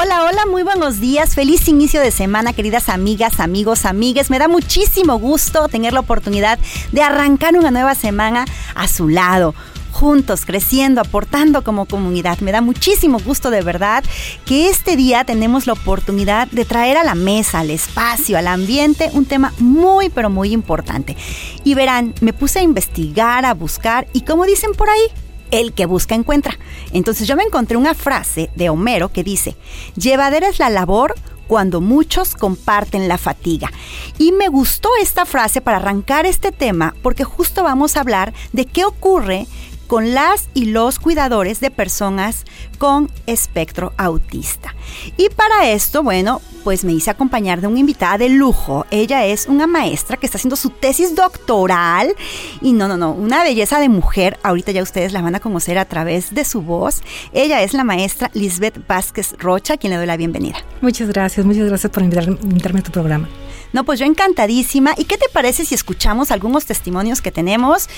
Hola, hola, muy buenos días. Feliz inicio de semana, queridas amigas, amigos, amigues. Me da muchísimo gusto tener la oportunidad de arrancar una nueva semana a su lado juntos, creciendo, aportando como comunidad. Me da muchísimo gusto de verdad que este día tenemos la oportunidad de traer a la mesa, al espacio, al ambiente, un tema muy, pero muy importante. Y verán, me puse a investigar, a buscar y como dicen por ahí, el que busca encuentra. Entonces yo me encontré una frase de Homero que dice, llevadera es la labor cuando muchos comparten la fatiga. Y me gustó esta frase para arrancar este tema porque justo vamos a hablar de qué ocurre con las y los cuidadores de personas con espectro autista. Y para esto, bueno, pues me hice acompañar de una invitada de lujo. Ella es una maestra que está haciendo su tesis doctoral y no, no, no, una belleza de mujer. Ahorita ya ustedes la van a conocer a través de su voz. Ella es la maestra Lisbeth Vázquez Rocha, a quien le doy la bienvenida. Muchas gracias, muchas gracias por invitarme a tu programa. No, pues yo encantadísima. ¿Y qué te parece si escuchamos algunos testimonios que tenemos?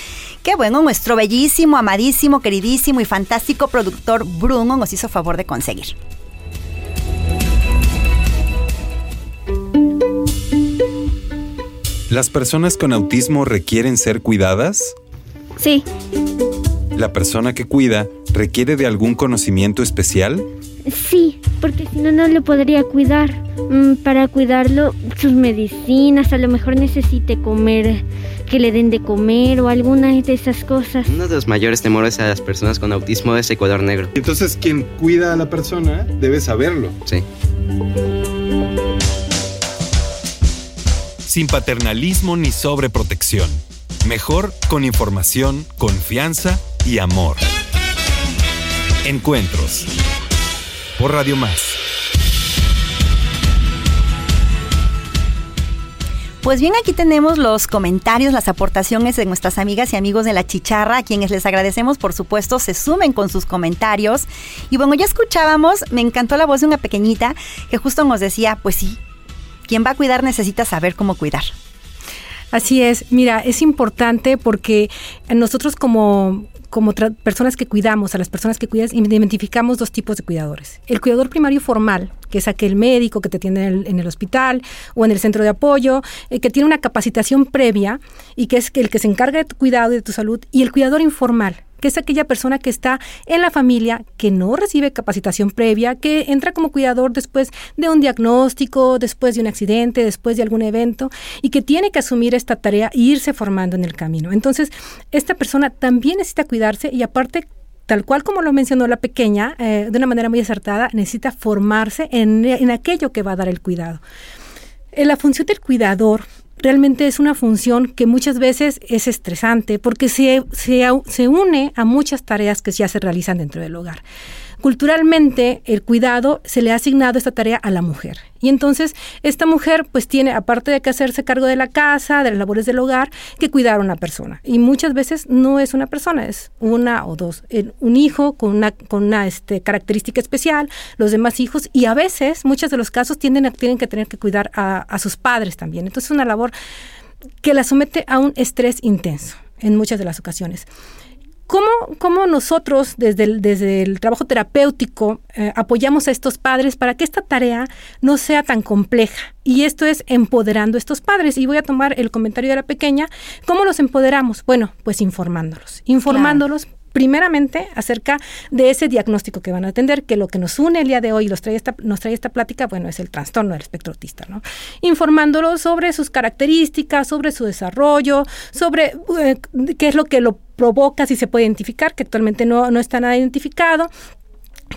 Que bueno, nuestro bellísimo, amadísimo, queridísimo y fantástico productor Bruno nos hizo favor de conseguir. ¿Las personas con autismo requieren ser cuidadas? Sí. ¿La persona que cuida requiere de algún conocimiento especial? Sí, porque si no, no lo podría cuidar. Mm, para cuidarlo, sus medicinas, a lo mejor necesite comer, que le den de comer o alguna de esas cosas. Uno de los mayores temores a las personas con autismo es el color negro. Entonces, quien cuida a la persona debe saberlo. Sí. Sin paternalismo ni sobreprotección. Mejor con información, confianza y amor. Encuentros por Radio Más. Pues bien, aquí tenemos los comentarios, las aportaciones de nuestras amigas y amigos de la chicharra, a quienes les agradecemos, por supuesto, se sumen con sus comentarios. Y bueno, ya escuchábamos, me encantó la voz de una pequeñita que justo nos decía, pues sí, quien va a cuidar necesita saber cómo cuidar. Así es, mira, es importante porque nosotros como como personas que cuidamos, a las personas que cuidas, identificamos dos tipos de cuidadores. El cuidador primario formal, que es aquel médico que te atiende en el, hospital o en el centro de apoyo, eh, que tiene una capacitación previa y que es el que se encarga de tu cuidado y de tu salud, y el cuidador informal, que es aquella persona que está en la familia, que no recibe capacitación previa, que entra como cuidador después de un diagnóstico, después de un accidente, después de algún evento, y que tiene que asumir esta tarea e irse formando en el camino. Entonces, esta persona también necesita cuidarse y aparte tal cual como lo mencionó la pequeña, eh, de una manera muy acertada, necesita formarse en, en, aquello que va a dar el cuidado. En la función del cuidador realmente es una función que muchas veces es estresante porque se, se, se une a muchas tareas que ya se realizan dentro del hogar culturalmente el cuidado se le ha asignado esta tarea a la mujer. Y entonces esta mujer pues tiene, aparte de que hacerse cargo de la casa, de las labores del hogar, que cuidar a una persona. Y muchas veces no es una persona, es una o dos. Un hijo con una, con una este, característica especial, los demás hijos, y a veces, muchos de los casos, tienden tienen que tener que cuidar a, a sus padres también. Entonces es una labor que la somete a un estrés intenso en muchas de las ocasiones. ¿Cómo, nosotros desde el, desde el trabajo terapéutico eh, apoyamos a estos padres para que esta tarea no sea tan compleja? Y esto es empoderando a estos padres. Y voy a tomar el comentario de la pequeña. ¿Cómo los empoderamos? Bueno, pues informándolos. Informándolos primeramente acerca de ese diagnóstico que van a atender, que lo que nos une el día de hoy nos trae esta, nos trae esta plática, bueno, es el trastorno del espectro autista, ¿no? Informándolo sobre sus características, sobre su desarrollo, sobre eh, qué es lo que lo provoca, si se puede identificar, que actualmente no, no está nada identificado,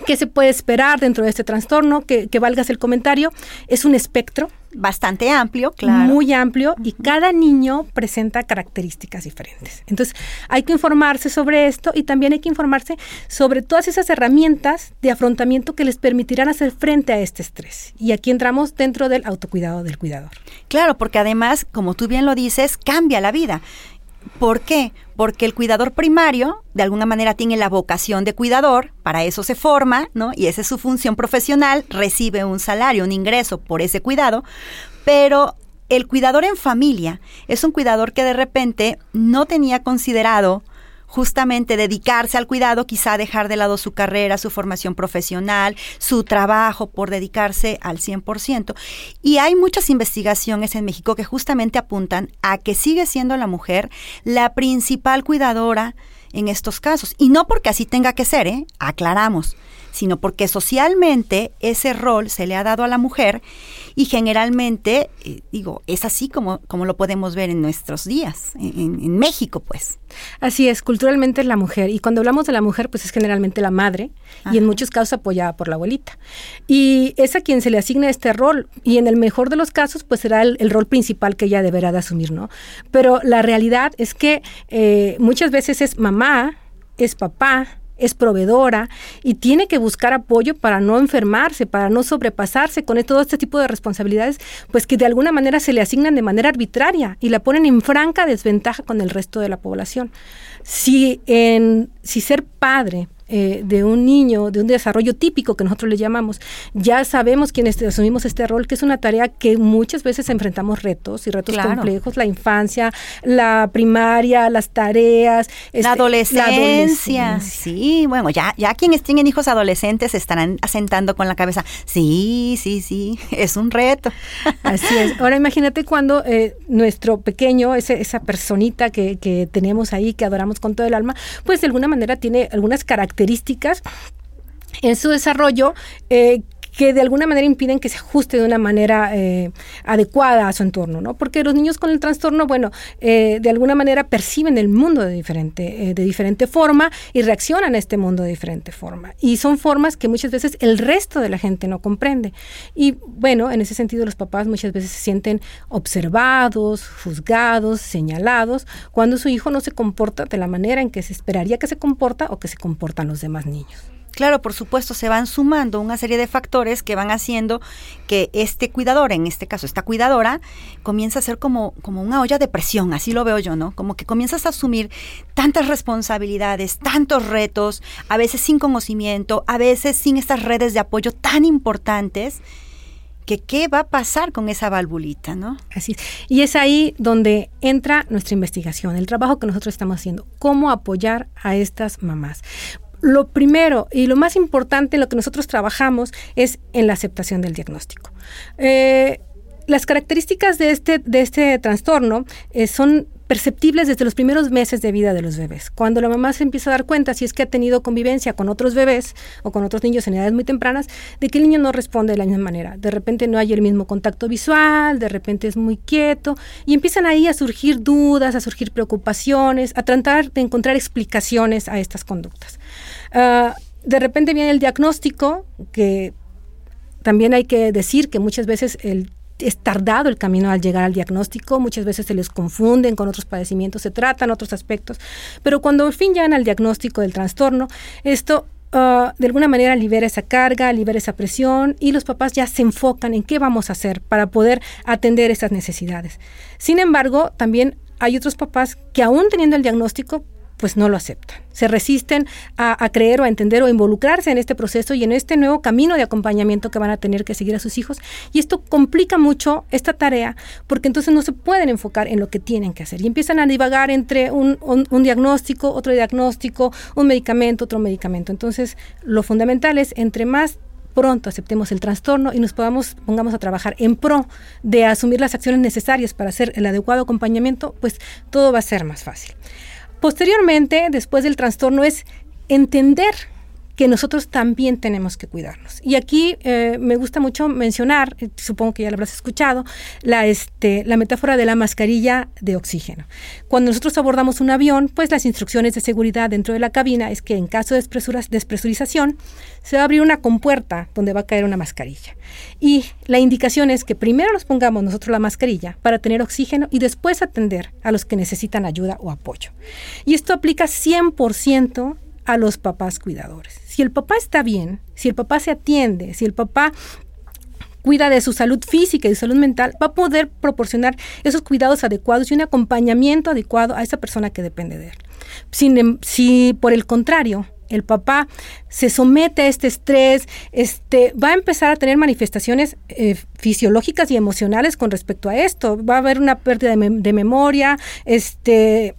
¿Qué se puede esperar dentro de este trastorno? Que, que valgas el comentario. Es un espectro. Bastante amplio, claro. Muy amplio y cada niño presenta características diferentes. Entonces, hay que informarse sobre esto y también hay que informarse sobre todas esas herramientas de afrontamiento que les permitirán hacer frente a este estrés. Y aquí entramos dentro del autocuidado del cuidador. Claro, porque además, como tú bien lo dices, cambia la vida. ¿Por qué? Porque el cuidador primario, de alguna manera, tiene la vocación de cuidador, para eso se forma, ¿no? Y esa es su función profesional, recibe un salario, un ingreso por ese cuidado, pero el cuidador en familia es un cuidador que de repente no tenía considerado justamente dedicarse al cuidado, quizá dejar de lado su carrera, su formación profesional, su trabajo por dedicarse al 100%. Y hay muchas investigaciones en México que justamente apuntan a que sigue siendo la mujer la principal cuidadora en estos casos. Y no porque así tenga que ser, ¿eh? aclaramos, sino porque socialmente ese rol se le ha dado a la mujer y generalmente, eh, digo, es así como, como lo podemos ver en nuestros días, en, México, pues. Así es, culturalmente es la mujer. Y cuando hablamos de la mujer, pues es generalmente la madre y en muchos casos apoyada por la abuelita. Y es a quien se le asigna este rol. Y en el mejor de los casos, pues será el, rol principal que ella deberá de asumir, ¿no? Pero la realidad es que eh, muchas veces es mamá, es papá, es proveedora y tiene que buscar apoyo para no enfermarse, para no sobrepasarse con todo este tipo de responsabilidades, pues que de alguna manera se le asignan de manera arbitraria y la ponen en franca desventaja con el resto de la población. Si, en, si ser padre eh, de un niño, de un desarrollo típico que nosotros le llamamos, ya sabemos quienes asumimos este rol, que es una tarea que muchas veces enfrentamos retos y retos complejos, la infancia, la primaria, las tareas, este, la, adolescencia. Sí, bueno, ya, ya quienes tienen hijos adolescentes estarán asentando con la cabeza, sí, sí, sí, es un reto. Así es. Ahora imagínate cuando eh, nuestro pequeño, ese, esa personita que, que tenemos ahí, que adoramos con todo el alma, pues de alguna manera tiene algunas características características en su desarrollo eh, que de alguna manera impiden que se ajuste de una manera eh, adecuada a su entorno, ¿no? Porque los niños con el trastorno, bueno, eh, de alguna manera perciben el mundo de diferente, de diferente forma y reaccionan a este mundo de diferente forma. Y son formas que muchas veces el resto de la gente no comprende. Y bueno, en ese sentido los papás muchas veces se sienten observados, juzgados, señalados, cuando su hijo no se comporta de la manera en que se esperaría que se comporta o que se comportan los demás niños. Claro, por supuesto, se van sumando una serie de factores que van haciendo que este cuidador, en este caso esta cuidadora, comienza a ser como, como una olla de presión, así lo veo yo, ¿no? Como que comienzas a asumir tantas responsabilidades, tantos retos, a veces sin conocimiento, a veces sin estas redes de apoyo tan importantes que qué va a pasar con esa valvulita, ¿no? Así es. Y es ahí donde entra nuestra investigación, el trabajo que nosotros estamos haciendo, cómo apoyar a estas mamás lo primero y lo más importante en lo que nosotros trabajamos es en la aceptación del diagnóstico. Eh, las características de este, de este trastorno eh, son perceptibles desde los primeros meses de vida de los bebés. Cuando la mamá se empieza a dar cuenta, si es que ha tenido convivencia con otros bebés o con otros niños en edades muy tempranas, de que el niño no responde de la misma manera. De repente no hay el mismo contacto visual, de repente es muy quieto y empiezan ahí a surgir dudas, a surgir preocupaciones, a tratar de encontrar explicaciones a estas conductas. Ah, de repente viene el diagnóstico, que también hay que decir que muchas veces es tardado el camino al llegar al diagnóstico, muchas veces se les confunden con otros padecimientos, se tratan otros aspectos, pero cuando al fin llegan al diagnóstico del trastorno, esto ah, de alguna manera libera esa carga, libera esa presión y los papás ya se enfocan en qué vamos a hacer para poder atender esas necesidades. Sin embargo, también hay otros papás que aún teniendo el diagnóstico, pues no lo aceptan. Se resisten a, creer o a entender o a involucrarse en este proceso y en este nuevo camino de acompañamiento que van a tener que seguir a sus hijos. Y esto complica mucho esta tarea porque entonces no se pueden enfocar en lo que tienen que hacer y empiezan a divagar entre un, un diagnóstico, otro diagnóstico, un medicamento, otro medicamento. Entonces, lo fundamental es entre más pronto aceptemos el trastorno y nos podamos, pongamos a trabajar en pro de asumir las acciones necesarias para hacer el adecuado acompañamiento, pues todo va a ser más fácil. Posteriormente, después del trastorno, es entender que nosotros también tenemos que cuidarnos. Y aquí eh, me gusta mucho mencionar, eh, supongo que ya lo habrás escuchado, la, este, la metáfora de la mascarilla de oxígeno. Cuando nosotros abordamos un avión, pues las instrucciones de seguridad dentro de la cabina es que en caso de despresurización se va a abrir una compuerta donde va a caer una mascarilla. Y la indicación es que primero nos pongamos nosotros la mascarilla para tener oxígeno y después atender a los que necesitan ayuda o apoyo. Y esto aplica 100% a los papás cuidadores. Si el papá está bien, si el papá se atiende, si el papá cuida de su salud física y su salud mental, va a poder proporcionar esos cuidados adecuados y un acompañamiento adecuado a esa persona que depende de él. Em, si por el contrario el papá se somete a este estrés, este, va a empezar a tener manifestaciones eh, fisiológicas y emocionales con respecto a esto. Va a haber una pérdida de, de memoria, este,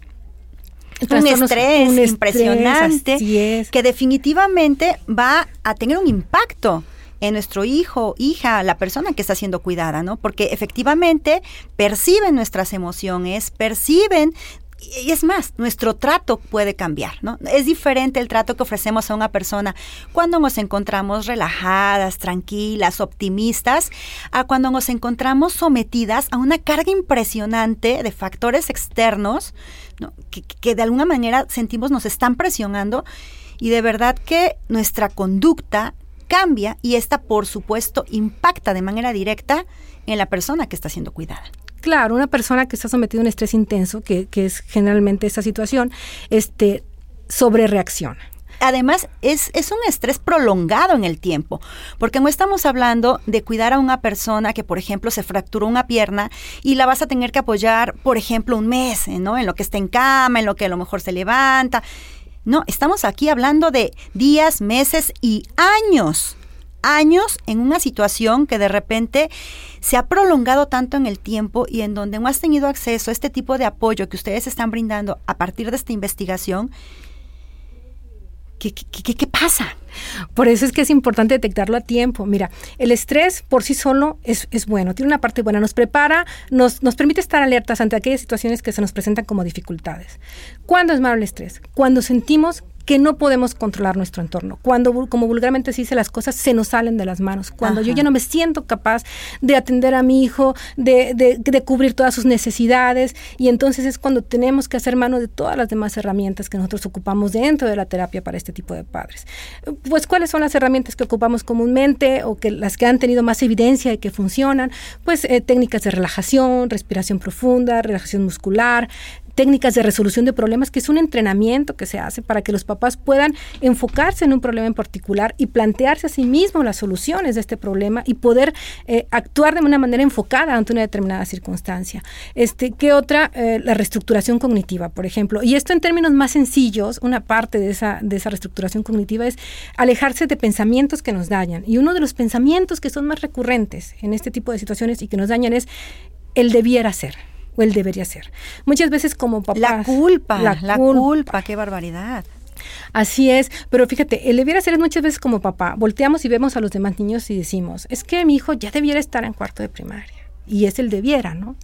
un estrés, impresionante que definitivamente va a tener un impacto en nuestro hijo, hija, la persona que está siendo cuidada, ¿no? Porque efectivamente perciben nuestras emociones, perciben y es más, nuestro trato puede cambiar, ¿no? Es diferente el trato que ofrecemos a una persona cuando nos encontramos relajadas, tranquilas, optimistas, a cuando nos encontramos sometidas a una carga impresionante de factores externos que, de alguna manera sentimos nos están presionando y de verdad que nuestra conducta cambia y esta, por supuesto, impacta de manera directa en la persona que está siendo cuidada. Claro, una persona que está sometida a un estrés intenso, que, que es generalmente esta situación, este, sobre reacciona además es, es, un estrés prolongado en el tiempo, porque no estamos hablando de cuidar a una persona que, por ejemplo, se fracturó una pierna y la vas a tener que apoyar, por ejemplo, un mes, ¿no? En lo que está en cama, en lo que a lo mejor se levanta. No, estamos aquí hablando de días, meses y años. Años en una situación que de repente se ha prolongado tanto en el tiempo y en donde no has tenido acceso a este tipo de apoyo que ustedes están brindando a partir de esta investigación ¿Qué, pasa? Por eso es que es importante detectarlo a tiempo. Mira, el estrés por sí solo es, es bueno, tiene una parte buena, nos prepara, nos, nos, permite estar alertas ante aquellas situaciones que se nos presentan como dificultades. ¿Cuándo es malo el estrés? Cuando sentimos que no podemos controlar nuestro entorno. Cuando, como vulgarmente se dice, las cosas se nos salen de las manos. Cuando yo ya no me siento capaz de atender a mi hijo, de, de, cubrir todas sus necesidades. Y entonces es cuando tenemos que hacer mano de todas las demás herramientas que nosotros ocupamos dentro de la terapia para este tipo de padres. Pues, ¿cuáles son las herramientas que ocupamos comúnmente o que las que han tenido más evidencia de que funcionan? Pues eh, técnicas de relajación, respiración profunda, relajación muscular, técnicas de resolución de problemas, que es un entrenamiento que se hace para que los papás puedan enfocarse en un problema en particular y plantearse a sí mismos las soluciones de este problema y poder eh, actuar de una manera enfocada ante una determinada circunstancia. Este, ¿Qué otra? Eh, la reestructuración cognitiva, por ejemplo. Y esto en términos más sencillos, una parte de esa, de esa reestructuración cognitiva es alejarse de pensamientos que nos dañan. Y uno de los pensamientos que son más recurrentes en este tipo de situaciones y que nos dañan es el debiera ser o él debería ser. Muchas veces como papás... La culpa, la, culpa. qué barbaridad. Así es, pero fíjate, el debiera ser muchas veces como papá. Volteamos y vemos a los demás niños y decimos, es que mi hijo ya debiera estar en cuarto de primaria. Y es el debiera, ¿no?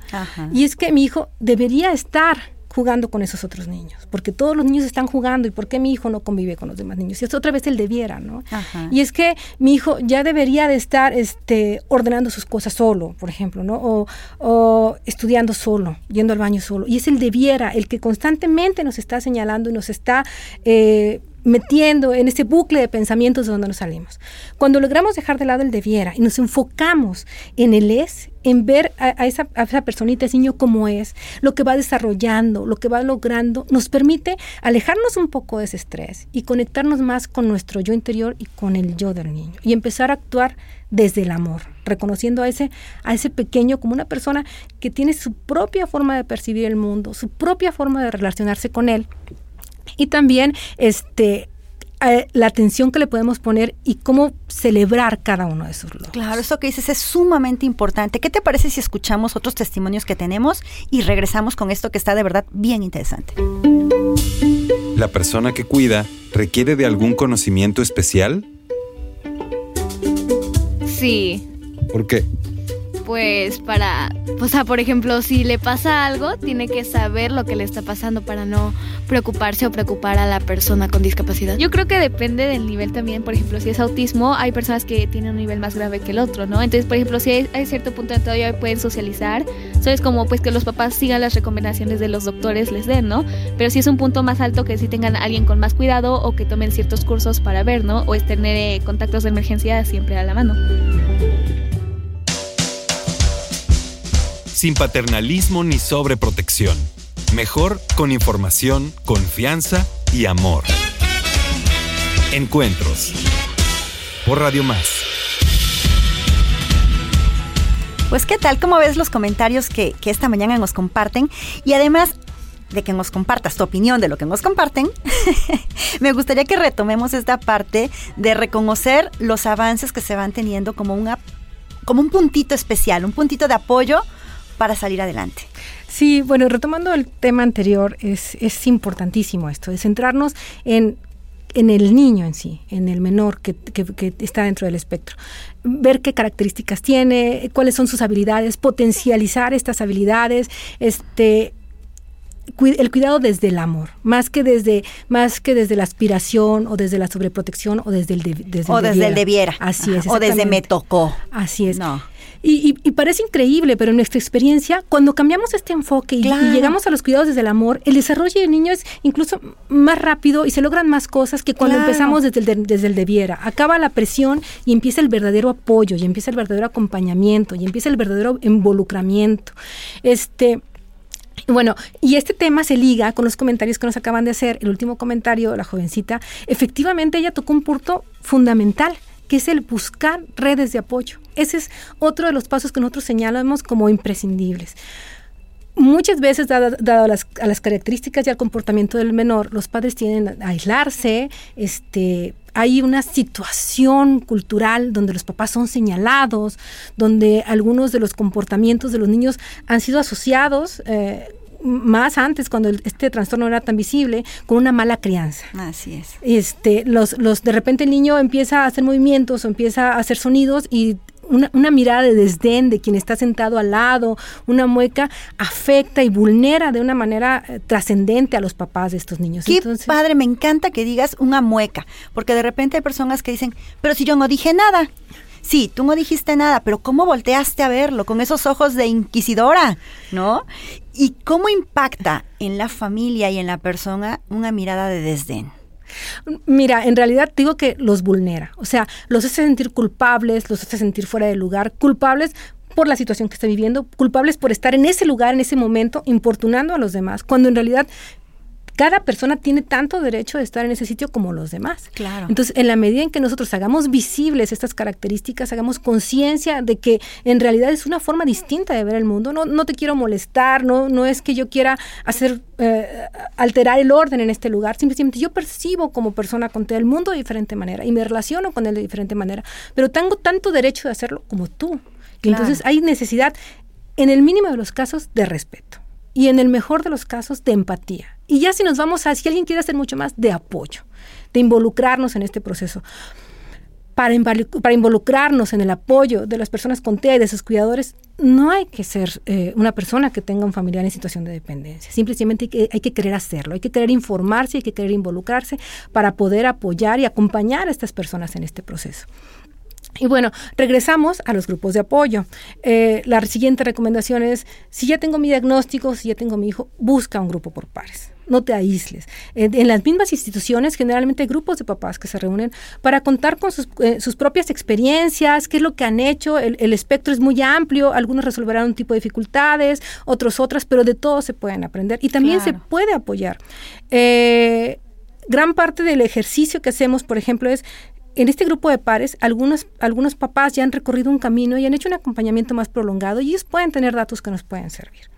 Y es que mi hijo debería estar jugando con esos otros niños, porque todos los niños están jugando y por qué mi hijo no convive con los demás niños. Y es otra vez el debiera, ¿no? Y es que mi hijo ya debería de estar este, ordenando sus cosas solo, por ejemplo, ¿no? O, o, estudiando solo, yendo al baño solo. Y es el debiera, el que constantemente nos está señalando y nos está... Eh, metiendo en ese bucle de pensamientos de donde nos salimos. Cuando logramos dejar de lado el debiera y nos enfocamos en el es, en ver a, esa, a personita, ese niño como es, lo que va desarrollando, lo que va logrando, nos permite alejarnos un poco de ese estrés y conectarnos más con nuestro yo interior y con el yo del niño y empezar a actuar desde el amor, reconociendo a ese, a ese pequeño como una persona que tiene su propia forma de percibir el mundo, su propia forma de relacionarse con él y también este la atención que le podemos poner y cómo celebrar cada uno de esos logros. Claro, eso que dices es sumamente importante. ¿Qué te parece si escuchamos otros testimonios que tenemos y regresamos con esto que está de verdad bien interesante? ¿La persona que cuida requiere de algún conocimiento especial? Sí. ¿Por qué? Pues para, o sea, por ejemplo, si le pasa algo, tiene que saber lo que le está pasando para no preocuparse o preocupar a la persona con discapacidad. Yo creo que depende del nivel también, por ejemplo, si es autismo, hay personas que tienen un nivel más grave que el otro, ¿no? Entonces, por ejemplo, si hay, cierto punto de todavía pueden socializar, es como pues que los papás sigan las recomendaciones de los doctores les den, ¿no? Pero si es un punto más alto que si tengan alguien con más cuidado o que tomen ciertos cursos para ver, ¿no? O es tener eh, contactos de emergencia siempre a la mano. Sin paternalismo ni sobreprotección. Mejor con información, confianza y amor. Encuentros. Por Radio Más. Pues qué tal, ¿cómo ves los comentarios que, esta mañana nos comparten? Y además, de que nos compartas tu opinión de lo que nos comparten, me gustaría que retomemos esta parte de reconocer los avances que se van teniendo como, una, como un puntito especial, un puntito de apoyo para salir adelante. Sí, bueno, retomando el tema anterior, es, es importantísimo esto, de centrarnos en en el niño en sí, en el menor que, que, está dentro del espectro. Ver qué características tiene, cuáles son sus habilidades, potencializar estas habilidades, este el cuidado desde el amor, más que desde más que desde la aspiración o desde la sobreprotección o desde el desde o desde el debiera. Así es. O desde me tocó. Así es. No. Y, parece increíble, pero en nuestra experiencia, cuando cambiamos este enfoque y, llegamos a los cuidados desde el amor, el desarrollo del niño es incluso más rápido y se logran más cosas que cuando empezamos desde el, desde el debiera. Acaba la presión y empieza el verdadero apoyo, y empieza el verdadero acompañamiento, y empieza el verdadero involucramiento. Este. Bueno, y este tema se liga con los comentarios que nos acaban de hacer. El último comentario, la jovencita, efectivamente ella tocó un punto fundamental que es el buscar redes de apoyo. Ese es otro de los pasos que nosotros señalamos como imprescindibles. Muchas veces, dado, las, a las características y al comportamiento del menor, los padres tienden a aislarse, este, hay una situación cultural donde los papás son señalados, donde algunos de los comportamientos de los niños han sido asociados eh, más antes, cuando este trastorno era tan visible, con una mala crianza. Así es. Este, los, los, de repente el niño empieza a hacer movimientos o empieza a hacer sonidos y una, una, mirada de desdén de quien está sentado al lado, una mueca, afecta y vulnera de una manera eh, trascendente a los papás de estos niños. Qué padre, me encanta que digas una mueca, porque de repente hay personas que dicen, pero si yo no dije nada. Sí, tú no dijiste nada, pero ¿cómo volteaste a verlo con esos ojos de inquisidora? ¿No? ¿Y cómo impacta en la familia y en la persona una mirada de desdén? Mira, en realidad digo que los vulnera, o sea, los hace sentir culpables, los hace sentir fuera de lugar, culpables por la situación que está viviendo, culpables por estar en ese lugar, en ese momento, importunando a los demás, cuando en realidad cada persona tiene tanto derecho de estar en ese sitio como los demás. Claro. Entonces, en la medida en que nosotros hagamos visibles estas características, hagamos conciencia de que en realidad es una forma distinta de ver el mundo, no, no te quiero molestar, no, no es que yo quiera hacer, eh, alterar el orden en este lugar, simplemente yo percibo como persona con todo el mundo de diferente manera y me relaciono con él de diferente manera, pero tengo tanto derecho de hacerlo como tú. Y entonces hay necesidad, en el mínimo de los casos, de respeto y en el mejor de los casos de empatía. Y ya si nos vamos a, si alguien quiere hacer mucho más, de apoyo, de involucrarnos en este proceso. Para, para involucrarnos en el apoyo de las personas con TEA y de sus cuidadores, no hay que ser eh, una persona que tenga un familiar en situación de dependencia. Simplemente hay que, hay que querer hacerlo, hay que querer informarse, hay que querer involucrarse para poder apoyar y acompañar a estas personas en este proceso. Y bueno, regresamos a los grupos de apoyo. Eh, la siguiente recomendación es, si ya tengo mi diagnóstico, si ya tengo mi hijo, busca un grupo por pares. No te aísles. En, las mismas instituciones generalmente hay grupos de papás que se reúnen para contar con sus, eh, propias experiencias, qué es lo que han hecho. El, espectro es muy amplio, algunos resolverán un tipo de dificultades, otros otras, pero de todo se pueden aprender y también se puede apoyar. Eh, gran parte del ejercicio que hacemos, por ejemplo, es en este grupo de pares, algunos, algunos papás ya han recorrido un camino y han hecho un acompañamiento más prolongado y ellos pueden tener datos que nos pueden servir.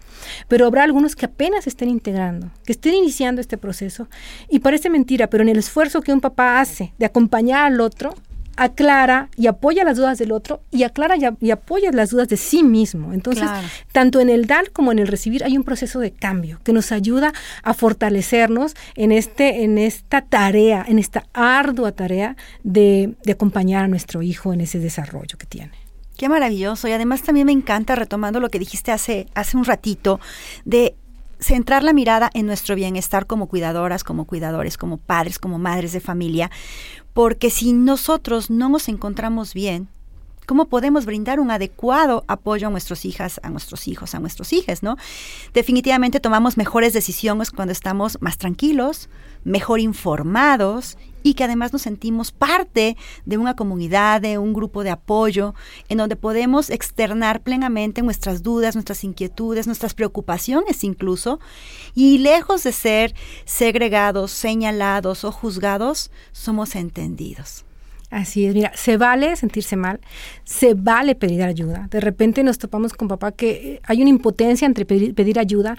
Pero habrá algunos que apenas estén integrando, que estén iniciando este proceso y parece mentira, pero en el esfuerzo que un papá hace de acompañar al otro, aclara y apoya las dudas del otro y aclara y, apoya las dudas de sí mismo. Entonces, tanto en el dar como en el recibir hay un proceso de cambio que nos ayuda a fortalecernos en, este, en esta tarea, en esta ardua tarea de, de acompañar a nuestro hijo en ese desarrollo que tiene. Qué maravilloso. Y además también me encanta, retomando lo que dijiste hace, hace un ratito, de centrar la mirada en nuestro bienestar como cuidadoras, como cuidadores, como padres, como madres de familia, porque si nosotros no nos encontramos bien, cómo podemos brindar un adecuado apoyo a nuestras hijas, a nuestros hijos, a nuestros hijos, ¿no? Definitivamente tomamos mejores decisiones cuando estamos más tranquilos, mejor informados y que además nos sentimos parte de una comunidad, de un grupo de apoyo, en donde podemos externar plenamente nuestras dudas, nuestras inquietudes, nuestras preocupaciones incluso, y lejos de ser segregados, señalados o juzgados, somos entendidos. Así es, mira, se vale sentirse mal, se vale pedir ayuda. De repente nos topamos con papá que hay una impotencia entre pedir, ayuda,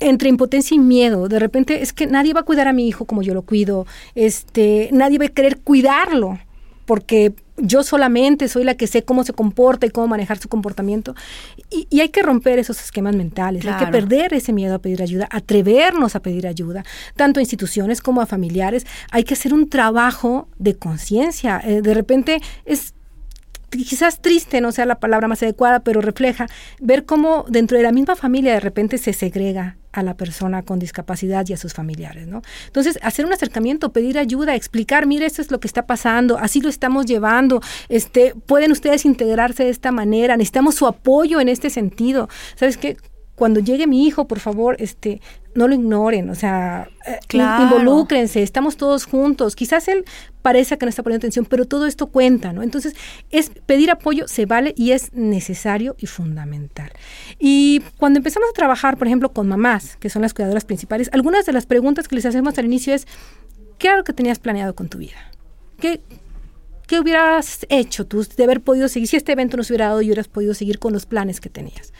entre impotencia y miedo. De repente es que nadie va a cuidar a mi hijo como yo lo cuido, este, nadie va a querer cuidarlo porque yo solamente soy la que sé cómo se comporta y cómo manejar su comportamiento. Y, hay que romper esos esquemas mentales, hay que perder ese miedo a pedir ayuda, atrevernos a pedir ayuda, tanto a instituciones como a familiares. Hay que hacer un trabajo de conciencia. Eh, de repente es quizás triste no sea la palabra más adecuada, pero refleja ver cómo dentro de la misma familia de repente se segrega a la persona con discapacidad y a sus familiares, ¿no? Entonces, hacer un acercamiento, pedir ayuda, explicar, mire, esto es lo que está pasando, así lo estamos llevando, este, pueden ustedes integrarse de esta manera, necesitamos su apoyo en este sentido. ¿Sabes qué? Cuando llegue mi hijo, por favor, este, no lo ignoren, o sea, eh, involúcrense, estamos todos juntos. Quizás él parece que no está poniendo atención, pero todo esto cuenta, ¿no? Entonces, es pedir apoyo se vale y es necesario y fundamental. Y cuando empezamos a trabajar, por ejemplo, con mamás, que son las cuidadoras principales, algunas de las preguntas que les hacemos al inicio es, ¿qué era lo que tenías planeado con tu vida? ¿Qué, ¿Qué hubieras hecho tú de haber podido seguir? Si este evento no se hubiera dado y hubieras podido seguir con los planes que tenías.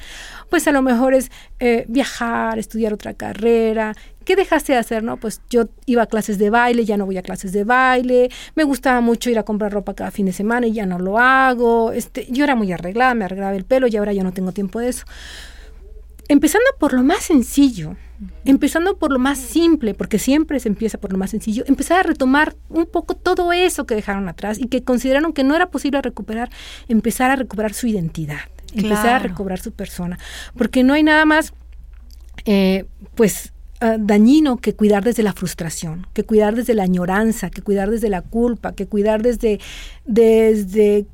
Pues a lo mejor es eh, viajar, estudiar otra carrera. ¿Qué dejaste de hacer? No, pues yo iba a clases de baile, ya no voy a clases de baile. Me gustaba mucho ir a comprar ropa cada fin de semana y ya no lo hago. Este, yo era muy arreglada, me arreglaba el pelo y ahora ya no tengo tiempo de eso. Empezando por lo más sencillo, empezando por lo más simple, porque siempre se empieza por lo más sencillo, empezar a retomar un poco todo eso que dejaron atrás y que consideraron que no era posible recuperar, empezar a recuperar su identidad, empezar a recobrar su persona, porque no hay nada más, eh, pues, ah, dañino que cuidar desde la frustración, que cuidar desde la añoranza, que cuidar desde la culpa, que cuidar desde, desde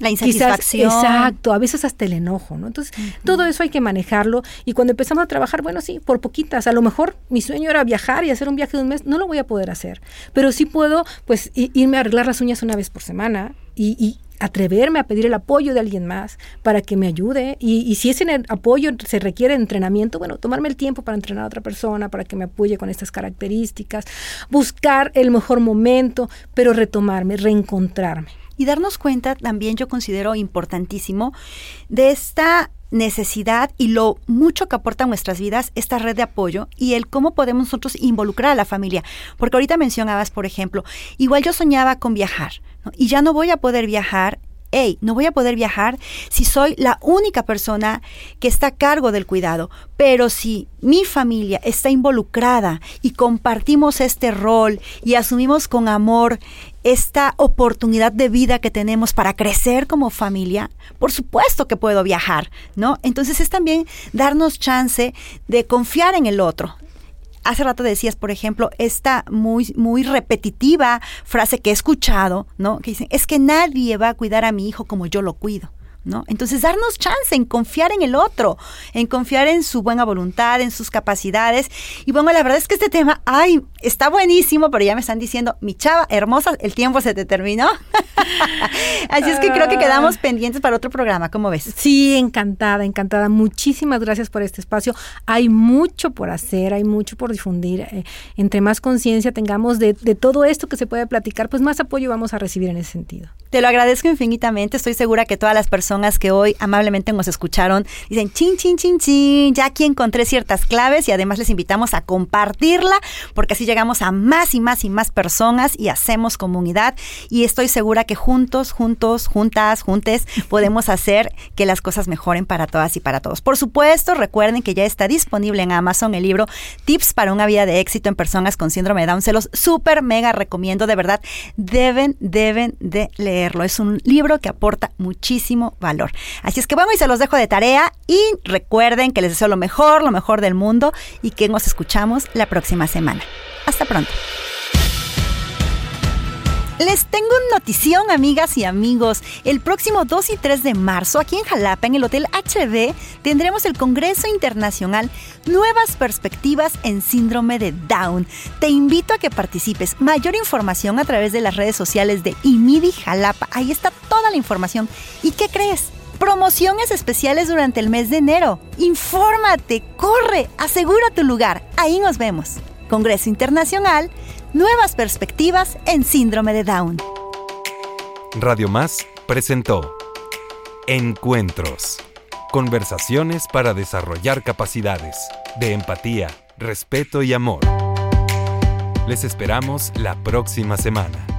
la insatisfacción. exacto, a veces hasta el enojo, ¿no? Entonces, todo eso hay que manejarlo y cuando empezamos a trabajar, bueno, sí, por poquitas, a lo mejor mi sueño era viajar y hacer un viaje de un mes, no lo voy a poder hacer, pero sí puedo, pues, irme a arreglar las uñas una vez por semana y, atreverme a pedir el apoyo de alguien más para que me ayude y, y si ese apoyo se requiere entrenamiento, bueno, tomarme el tiempo para entrenar a otra persona, para que me apoye con estas características, buscar el mejor momento, pero retomarme, reencontrarme y darnos cuenta también yo considero importantísimo de esta necesidad y lo mucho que aporta a nuestras vidas esta red de apoyo y el cómo podemos nosotros involucrar a la familia. Porque ahorita mencionabas, por ejemplo, igual yo soñaba con viajar y ya no voy a poder viajar hey, no voy a poder viajar si soy la única persona que está a cargo del cuidado, pero si mi familia está involucrada y compartimos este rol y asumimos con amor esta oportunidad de vida que tenemos para crecer como familia, por supuesto que puedo viajar, ¿no? Entonces es también darnos chance de confiar en el otro, hace rato decías, por ejemplo, esta muy, muy repetitiva frase que he escuchado, ¿no? Que dicen, es que nadie va a cuidar a mi hijo como yo lo cuido. ¿No? Entonces, darnos chance en confiar en el otro, en confiar en su buena voluntad, en sus capacidades. Y bueno, la verdad es que este tema, ay, está buenísimo, pero ya me están diciendo, mi chava, hermosa, el tiempo se te terminó. Así es que creo que quedamos ah. pendientes para otro programa, ¿cómo ves? Sí, encantada, encantada. Muchísimas gracias por este espacio. Hay mucho por hacer, hay mucho por difundir. Eh, entre más conciencia tengamos de, de todo esto que se puede platicar, pues más apoyo vamos a recibir en ese sentido. Te lo agradezco infinitamente. Estoy segura que todas las personas personas que hoy amablemente nos escucharon. Dicen, chin, chin, chin, chin, ya aquí encontré ciertas claves y además les invitamos a compartirla porque así llegamos a más y más y más personas y hacemos comunidad y estoy segura que juntos, juntos, juntas, juntes podemos hacer que las cosas mejoren para todas y para todos. Por supuesto, recuerden que ya está disponible en Amazon el libro Tips para una vida de éxito en personas con síndrome de Down. Se los súper mega recomiendo, de verdad, deben, deben de leerlo. Es un libro que aporta muchísimo valor. Así es que bueno, y se los dejo de tarea y recuerden que les deseo lo mejor, lo mejor del mundo y que nos escuchamos la próxima semana. Hasta pronto. Les tengo una notición, amigas y amigos. El próximo 2 y 3 de marzo, aquí en Jalapa, en el Hotel HD, tendremos el Congreso Internacional Nuevas Perspectivas en Síndrome de Down. Te invito a que participes. Mayor información a través de las redes sociales de IMIDI Jalapa. Ahí está toda la información. ¿Y qué crees? Promociones especiales durante el mes de enero. Infórmate, corre, asegura tu lugar. Ahí nos vemos. Congreso Internacional Nuevas perspectivas en síndrome de Down. Radio Más presentó Encuentros. Conversaciones para desarrollar capacidades de empatía, respeto y amor. Les esperamos la próxima semana.